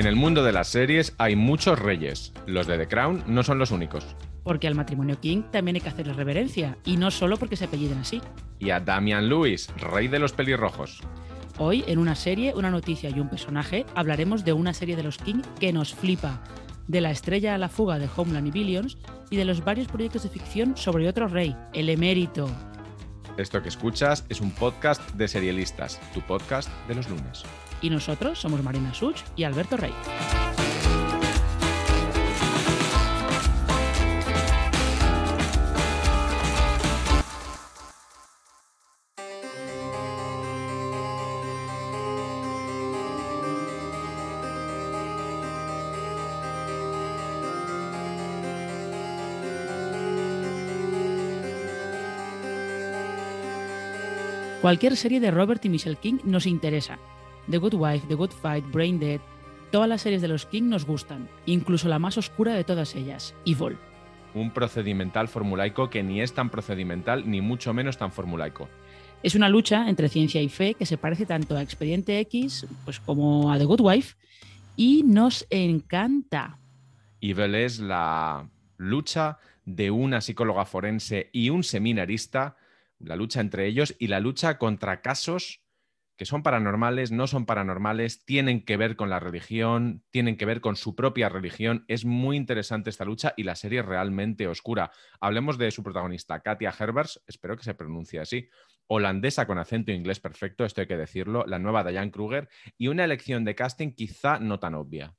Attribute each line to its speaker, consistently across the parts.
Speaker 1: En el mundo de las series hay muchos reyes. Los de The Crown no son los únicos.
Speaker 2: Porque al matrimonio King también hay que hacerle reverencia, y no solo porque se apelliden así.
Speaker 1: Y a Damian Lewis, rey de los pelirrojos.
Speaker 2: Hoy, en una serie, una noticia y un personaje, hablaremos de una serie de los King que nos flipa, de la estrella a la fuga de Homeland y Billions, y de los varios proyectos de ficción sobre otro rey, el emérito.
Speaker 1: Esto que escuchas es un podcast de serialistas, tu podcast de los lunes.
Speaker 2: Y nosotros somos Marina Such y Alberto Rey. Cualquier serie de Robert y Michelle King nos interesa. The Good Wife, The Good Fight, Brain Dead, todas las series de los King nos gustan, incluso la más oscura de todas ellas, Evil.
Speaker 1: Un procedimental formulaico que ni es tan procedimental ni mucho menos tan formulaico.
Speaker 2: Es una lucha entre ciencia y fe que se parece tanto a Expediente X pues, como a The Good Wife y nos encanta.
Speaker 1: Evil es la lucha de una psicóloga forense y un seminarista la lucha entre ellos y la lucha contra casos que son paranormales, no son paranormales, tienen que ver con la religión, tienen que ver con su propia religión. Es muy interesante esta lucha y la serie es realmente oscura. Hablemos de su protagonista, Katia Herbers, espero que se pronuncie así, holandesa con acento inglés perfecto, esto hay que decirlo, la nueva Diane Kruger, y una elección de casting quizá no tan obvia.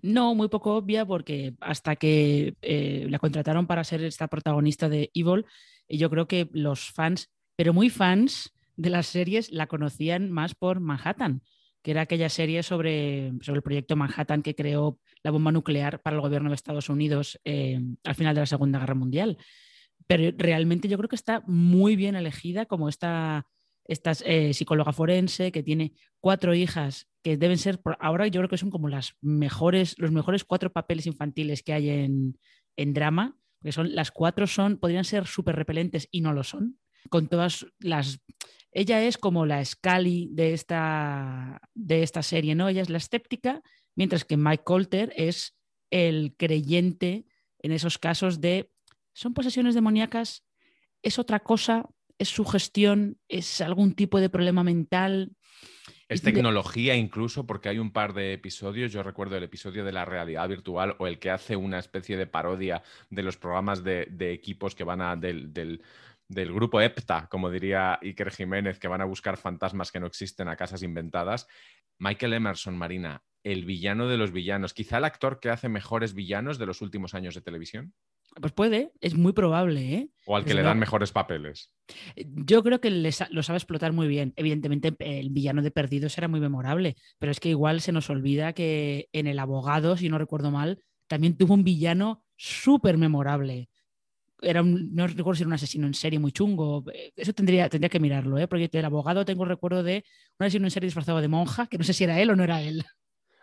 Speaker 2: No, muy poco obvia porque hasta que eh, la contrataron para ser esta protagonista de Evil, yo creo que los fans, pero muy fans de las series, la conocían más por Manhattan, que era aquella serie sobre, sobre el proyecto Manhattan que creó la bomba nuclear para el gobierno de Estados Unidos eh, al final de la Segunda Guerra Mundial. Pero realmente yo creo que está muy bien elegida como esta, esta eh, psicóloga forense que tiene cuatro hijas que deben ser, ahora yo creo que son como las mejores, los mejores cuatro papeles infantiles que hay en, en drama porque son, las cuatro son, podrían ser súper repelentes y no lo son, con todas las... Ella es como la Scully de esta, de esta serie, ¿no? Ella es la escéptica, mientras que Mike Colter es el creyente en esos casos de, ¿son posesiones demoníacas? ¿Es otra cosa? ¿Es sugestión? ¿Es algún tipo de problema mental?
Speaker 1: Es tecnología incluso, porque hay un par de episodios, yo recuerdo el episodio de la realidad virtual o el que hace una especie de parodia de los programas de, equipos que van a, del, del, grupo EPTA, como diría Iker Jiménez, que van a buscar fantasmas que no existen a casas inventadas. Michael Emerson, Marina, el villano de los villanos, quizá el actor que hace mejores villanos de los últimos años de televisión.
Speaker 2: Pues puede, es muy probable. ¿eh?
Speaker 1: O al que le dan mejores papeles.
Speaker 2: Yo creo que lo sabe explotar muy bien. Evidentemente, el villano de Perdidos era muy memorable, pero es que igual se nos olvida que en El Abogado, si no recuerdo mal, también tuvo un villano súper memorable. Era no recuerdo si era un asesino en serie muy chungo. Eso tendría, tendría que mirarlo, ¿eh? porque el abogado tengo el recuerdo de un asesino en serie disfrazado de monja, que no sé si era él o no era él.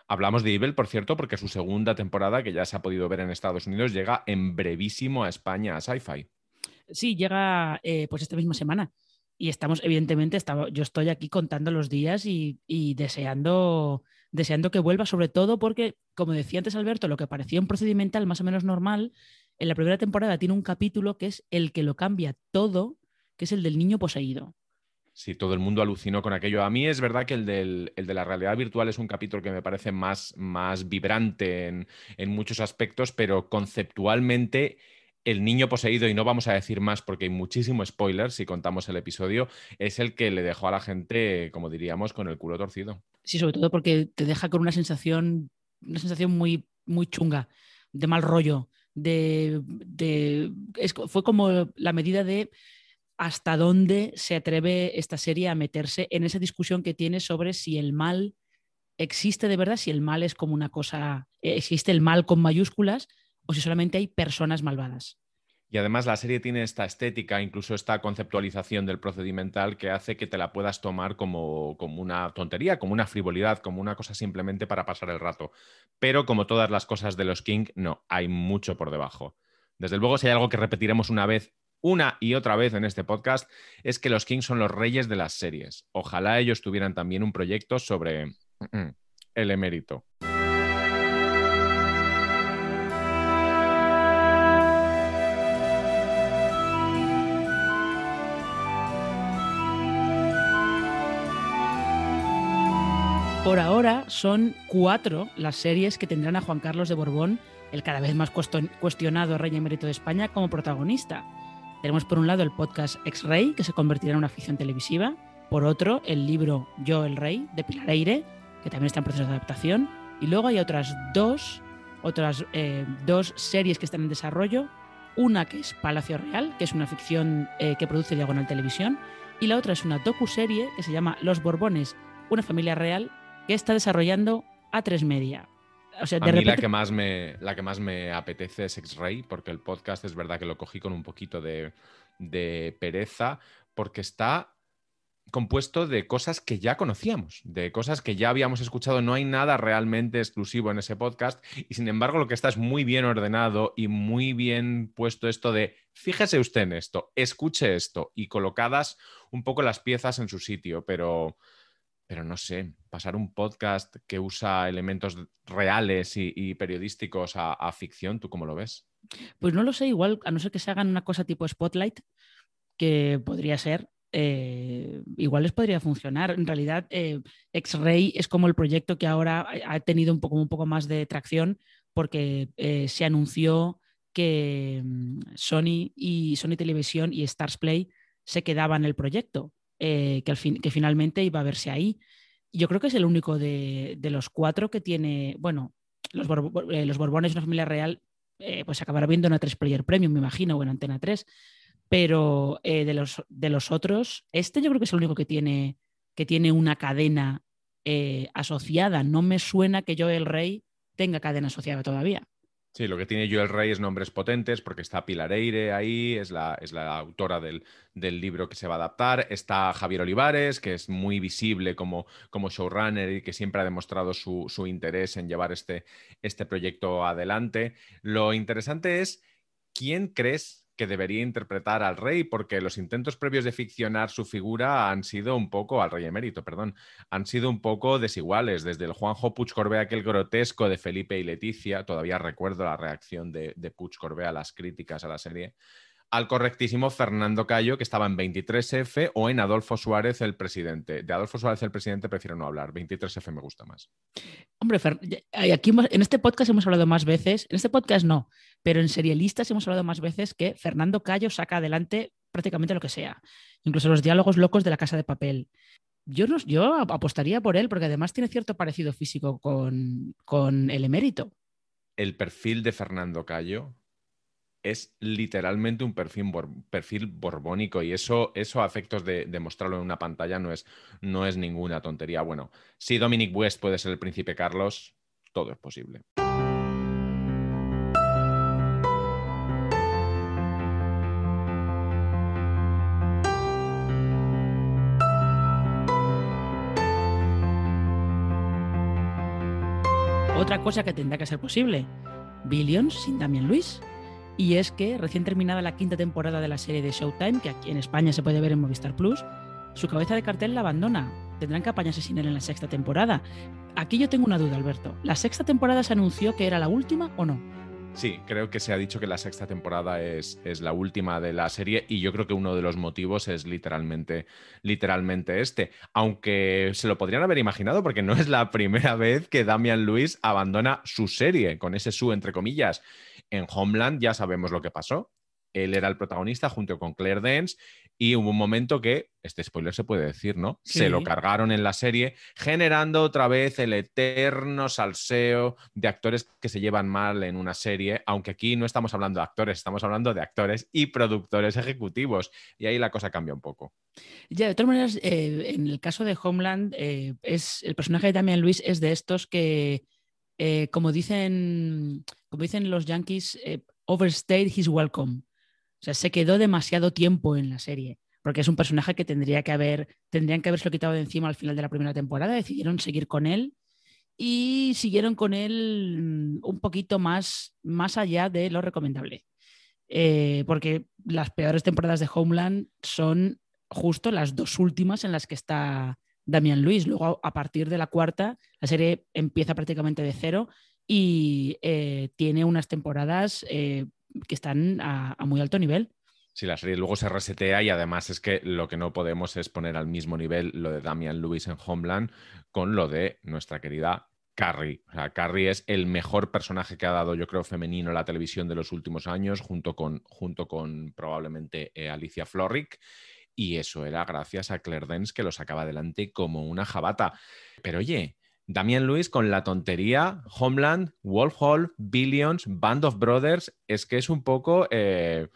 Speaker 1: Hablamos de Evil, por cierto, porque su segunda temporada, que ya se ha podido ver en Estados Unidos, llega en brevísimo a España, a Sci-Fi.
Speaker 2: Sí, llega eh, pues esta misma semana. Y estamos, evidentemente, yo estoy aquí contando los días y, deseando, deseando que vuelva, sobre todo porque, como decía antes Alberto, lo que parecía un procedimental más o menos normal, en la primera temporada tiene un capítulo que es el que lo cambia todo, que es el del niño poseído.
Speaker 1: Sí, todo el mundo alucinó con aquello. A mí es verdad que el, de la realidad virtual es un capítulo que me parece más, más vibrante en, en, muchos aspectos, pero conceptualmente el niño poseído, y no vamos a decir más porque hay muchísimo spoiler si contamos el episodio, es el que le dejó a la gente, como diríamos, con el culo torcido.
Speaker 2: Sí, sobre todo porque te deja con una sensación, una sensación muy, muy chunga, de mal rollo. De, de fue como la medida de hasta dónde se atreve esta serie a meterse en esa discusión que tiene sobre si el mal existe de verdad, si el mal es como una cosa, existe el mal con mayúsculas o si solamente hay personas malvadas.
Speaker 1: Y además la serie tiene esta estética, incluso esta conceptualización del procedimental que hace que te la puedas tomar como, como, una tontería, como una frivolidad, como una cosa simplemente para pasar el rato. Pero como todas las cosas de los King, no, hay mucho por debajo. Desde luego, si hay algo que repetiremos una vez una y otra vez en este podcast es que los Kings son los reyes de las series. Ojalá ellos tuvieran también un proyecto sobre el emérito.
Speaker 2: Por ahora son cuatro las series que tendrán a Juan Carlos de Borbón, el cada vez más cuestionado rey emérito de España, como protagonista. Tenemos por un lado el podcast Ex-Rey, que se convertirá en una ficción televisiva. Por otro, el libro Yo el Rey, de Pilar Eire, que también está en proceso de adaptación. Y luego hay otras dos, otras, eh, dos series que están en desarrollo. Una que es Palacio Real, que es una ficción eh, que produce Diagonal Televisión. Y la otra es una docu-serie que se llama Los Borbones, una familia real, que está desarrollando A3 Media.
Speaker 1: O sea, de a mí la, que más me, la que más me apetece es X-Ray, porque el podcast es verdad que lo cogí con un poquito de, de pereza, porque está compuesto de cosas que ya conocíamos, de cosas que ya habíamos escuchado. No hay nada realmente exclusivo en ese podcast y sin embargo lo que está es muy bien ordenado y muy bien puesto esto de fíjese usted en esto, escuche esto y colocadas un poco las piezas en su sitio, pero pero no sé, pasar un podcast que usa elementos reales y, periodísticos a, ficción, ¿tú cómo lo ves?
Speaker 2: Pues no lo sé, igual, a no ser que se hagan una cosa tipo Spotlight, que podría ser, eh, igual les podría funcionar. En realidad, eh, X-Ray es como el proyecto que ahora ha tenido un poco, más de tracción porque eh, se anunció que mm, Sony y Sony Televisión y Stars Play se quedaban el proyecto. Eh, que, al fin, que finalmente iba a verse ahí. Yo creo que es el único de, los cuatro que tiene, bueno, los, eh, los Borbones, una familia real, eh, pues acabará viendo una 3 Player Premium, me imagino, o en Antena 3. Pero de, los, de los otros, este yo creo que es el único que tiene, que tiene una cadena asociada. No me suena que yo, el rey, tenga cadena asociada todavía.
Speaker 1: Sí, lo que tiene Yo el Rey es nombres potentes porque está Pilar Eire ahí, es la, es la autora del, libro que se va a adaptar. Está Javier Olivares, que es muy visible como, como showrunner y que siempre ha demostrado su, su interés en llevar este, este proyecto adelante. Lo interesante es, ¿quién crees que debería interpretar al rey, porque los intentos previos de ficcionar su figura han sido un poco, al rey emérito, perdón, han sido un poco desiguales. Desde el Juanjo Puig Corbea, aquel grotesco de Felipe y Leticia, todavía recuerdo la reacción de, de Puig Corbea a las críticas a la serie, al correctísimo Fernando Cayo, que estaba en 23F, o en Adolfo Suárez, el presidente. De Adolfo Suárez, el presidente, prefiero no hablar. 23F me gusta más.
Speaker 2: Hombre, aquí en este podcast hemos hablado más veces, en este podcast no, pero en serialistas hemos hablado más veces que Fernando Cayo saca adelante prácticamente lo que sea, incluso los diálogos locos de la casa de papel. Yo, no, yo apostaría por él porque además tiene cierto parecido físico con, con el emérito.
Speaker 1: El perfil de Fernando Cayo es literalmente un perfil, borbónico y eso, eso a efectos de, mostrarlo en una pantalla no es, no es ninguna tontería. Bueno, si Dominic West puede ser el príncipe Carlos, todo es posible.
Speaker 2: Otra cosa que tendrá que ser posible, Billions sin Damian Luis. Y es que recién terminada la quinta temporada de la serie de Showtime, que aquí en España se puede ver en Movistar Plus, su cabeza de cartel la abandona. Tendrán que apañarse sin él en la sexta temporada. Aquí yo tengo una duda, Alberto. ¿La sexta temporada se anunció que era la última o no?
Speaker 1: Sí, creo que se ha dicho que la sexta temporada es, es, la última de la serie y yo creo que uno de los motivos es literalmente, literalmente este. Aunque se lo podrían haber imaginado porque no es la primera vez que Damian Lewis abandona su serie, con ese su entre comillas. En Homeland ya sabemos lo que pasó. Él era el protagonista junto con Claire Dance y hubo un momento que, este spoiler se puede decir, ¿no? Se lo cargaron en la serie, generando otra vez el eterno salseo de actores que se llevan mal en una serie, aunque aquí no estamos hablando de actores, estamos hablando de actores y productores ejecutivos. Y ahí la cosa cambia un poco.
Speaker 2: Ya, de todas maneras, eh, en el caso de Homeland, eh, es, el personaje de Damian Luis es de estos que eh, como, dicen, como dicen los yankees, overstayed his welcome. O sea, se quedó demasiado tiempo en la serie, porque es un personaje que tendría que haber, tendrían que haberse quitado de encima al final de la primera temporada, decidieron seguir con él y siguieron con él mm, un poquito más, más allá de lo recomendable. Eh, porque las peores temporadas de Homeland son justo las dos últimas en las que está Damian Luis. Luego, a partir de la cuarta, la serie empieza prácticamente de cero y eh, tiene unas temporadas eh, que están a, muy alto nivel.
Speaker 1: Sí, la serie luego se resetea y además es que lo que no podemos es poner al mismo nivel lo de Damian Lewis en Homeland con lo de nuestra querida Carrie. O sea, Carrie es el mejor personaje que ha dado, yo creo, femenino la televisión de los últimos años, junto con, junto con probablemente eh, Alicia Florrick. Y eso era gracias a Claire Dance que lo sacaba adelante como una jabata. Pero oye, Damian Lewis con la tontería, Homeland, Wolf Hall, Billions, Band of Brothers, es que es un poco... Eh,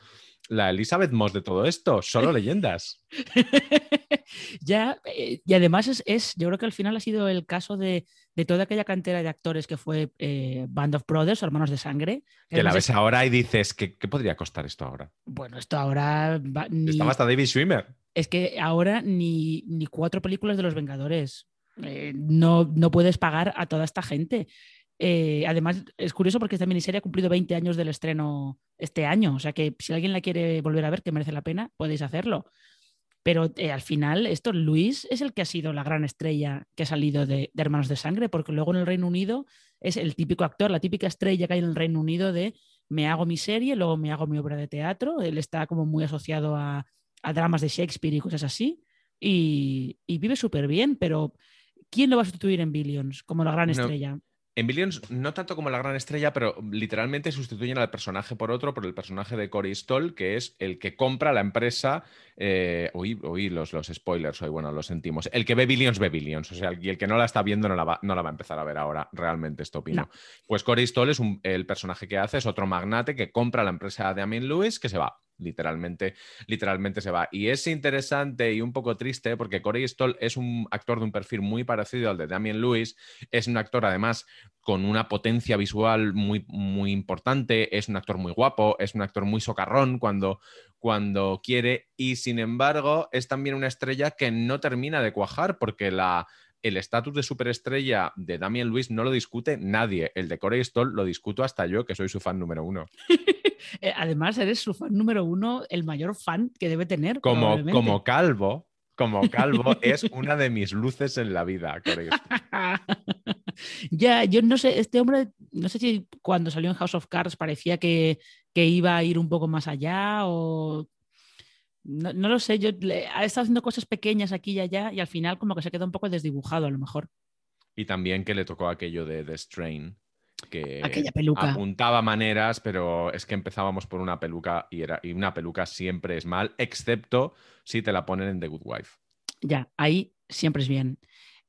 Speaker 1: la Elizabeth Moss de todo esto, solo leyendas.
Speaker 2: ya, eh, y además es, yo creo que al final ha sido el caso de, toda aquella cantera de actores que fue eh, Band of Brothers, Hermanos de Sangre.
Speaker 1: Que la ves ahora y dices, ¿qué, podría costar esto ahora?
Speaker 2: Bueno, esto ahora...
Speaker 1: Estaba hasta David Schwimmer.
Speaker 2: Es que ahora ni, ni cuatro películas de los Vengadores. Eh, no, no puedes pagar a toda esta gente. Eh, además, es curioso porque esta miniserie ha cumplido 20 años del estreno este año, o sea que si alguien la quiere volver a ver, que merece la pena, podéis hacerlo. Pero eh, al final, esto, Luis es el que ha sido la gran estrella que ha salido de, Hermanos de Sangre, porque luego en el Reino Unido es el típico actor, la típica estrella que hay en el Reino Unido de me hago mi serie, luego me hago mi obra de teatro. Él está como muy asociado a, dramas de Shakespeare y cosas así. Y, vive súper bien, pero ¿quién lo va a sustituir en Billions como la gran estrella?
Speaker 1: En Billions, no tanto como la gran estrella, pero literalmente sustituyen al personaje por otro, por el personaje de Corey Stoll, que es el que compra la empresa. Eh, oí, los, los, spoilers hoy, bueno, lo sentimos. El que ve Billions, ve Billions. O sea, y el que no la está viendo no la va, no la va a empezar a ver ahora, realmente, esto opino. Pues Corey Stoll es el personaje que hace, es otro magnate que compra la empresa de Amin Lewis, que se va literalmente, literalmente se va. Y es interesante y un poco triste porque Corey Stoll es un actor de un perfil muy parecido al de Damien Lewis, es un actor además con una potencia visual muy, muy importante, es un actor muy guapo, es un actor muy socarrón cuando, cuando quiere y sin embargo es también una estrella que no termina de cuajar porque la, el estatus de superestrella de Damien Lewis no lo discute nadie. El de Corey Stoll lo discuto hasta yo, que soy su fan número uno.
Speaker 2: Eh, además, eres su fan número uno, el mayor fan que debe tener.
Speaker 1: Como, como calvo, como calvo, es una de mis luces en la vida, Corey
Speaker 2: ya, yo no sé, este hombre, no sé si cuando salió en House of Cards parecía que, que iba a ir un poco más allá o no, lo sé, yo ha estado haciendo cosas pequeñas aquí y allá y al final como que se quedó un poco desdibujado a lo mejor.
Speaker 1: Y también que le tocó aquello de The Strain, que
Speaker 2: Aquella peluca.
Speaker 1: apuntaba maneras, pero es que empezábamos por una peluca y, era, y una peluca siempre es mal, excepto si te la ponen en The Good Wife.
Speaker 2: Ya, ahí siempre es bien.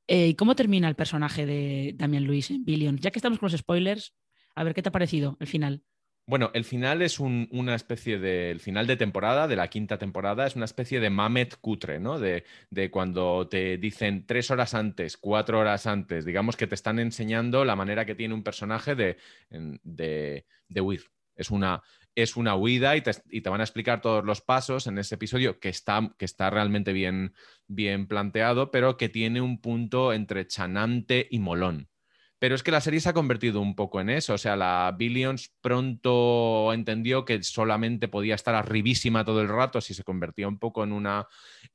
Speaker 2: Eh, ¿Y cómo termina el personaje de Damian Luis en Billion? Ya que estamos con los spoilers, a ver qué te ha parecido el final.
Speaker 1: Bueno, el final es una especie de. El final de temporada, de la quinta temporada, es una especie de mamet cutre, ¿no? De, cuando te dicen tres horas antes, cuatro horas antes, digamos que te están enseñando la manera que tiene un personaje de, de, huir. Es una, es una huida y te, y te, van a explicar todos los pasos en ese episodio que está, que está realmente bien, bien planteado, pero que tiene un punto entre chanante y molón. Pero es que la serie se ha convertido un poco en eso. O sea, la Billions pronto entendió que solamente podía estar arribísima todo el rato si se convertía un poco en una,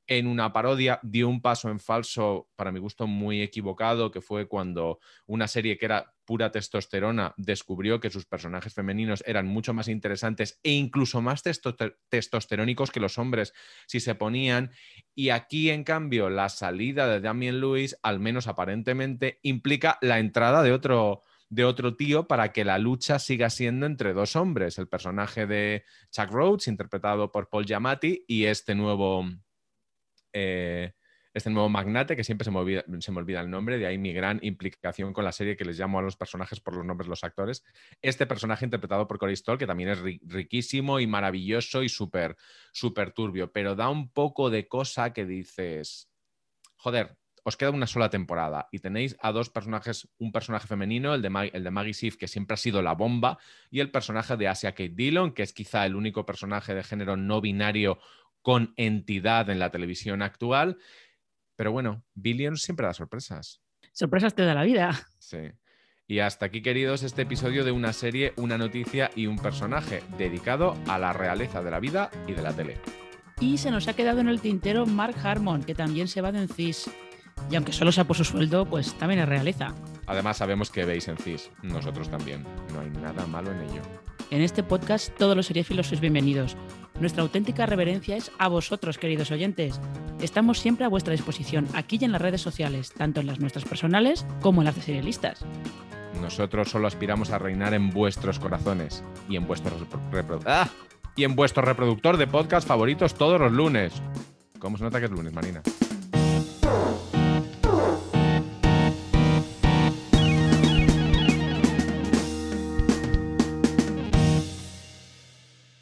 Speaker 1: en una parodia. Dio un paso en falso, para mi gusto, muy equivocado, que fue cuando una serie que era pura testosterona descubrió que sus personajes femeninos eran mucho más interesantes e incluso más testosterónicos que los hombres si se ponían. Y aquí, en cambio, la salida de Damien Lewis, al menos aparentemente, implica la entrada de otro, de otro tío para que la lucha siga siendo entre dos hombres. El personaje de Chuck Rhodes, interpretado por Paul Giamatti, y este nuevo... Eh, este nuevo magnate, que siempre se me, olvida, el nombre, de ahí mi gran implicación con la serie que les llamo a los personajes por los nombres de los actores. Este personaje interpretado por Corey Stoll, que también es riquísimo y maravilloso y súper, súper turbio, pero da un poco de cosa que dices, joder, os queda una sola temporada y tenéis a dos personajes, un personaje femenino, el de, el de Maggie Sif, que siempre ha sido la bomba, y el personaje de Asia Kate Dillon, que es quizá el único personaje de género no binario con entidad en la televisión actual. Pero bueno, Billions siempre da sorpresas.
Speaker 2: Sorpresas te da la vida.
Speaker 1: Sí. Y hasta aquí, queridos, este episodio de una serie, una noticia y un personaje dedicado a la realeza de la vida y de la tele.
Speaker 2: Y se nos ha quedado en el tintero Mark Harmon, que también se va de CIS. Y aunque solo sea por su sueldo, pues también es realeza.
Speaker 1: Además, sabemos que veis en CIS, nosotros también. No hay nada malo en ello.
Speaker 2: En este podcast, todos los seriefilos sois bienvenidos Nuestra auténtica reverencia es a vosotros, queridos oyentes. Estamos siempre a vuestra disposición, aquí y en las redes sociales, tanto en las nuestras personales como en las de serialistas.
Speaker 1: Nosotros solo aspiramos a reinar en vuestros corazones y en vuestro, ¡Ah! y en vuestro reproductor de podcast favoritos todos los lunes. ¿Cómo se nota que es lunes, Marina?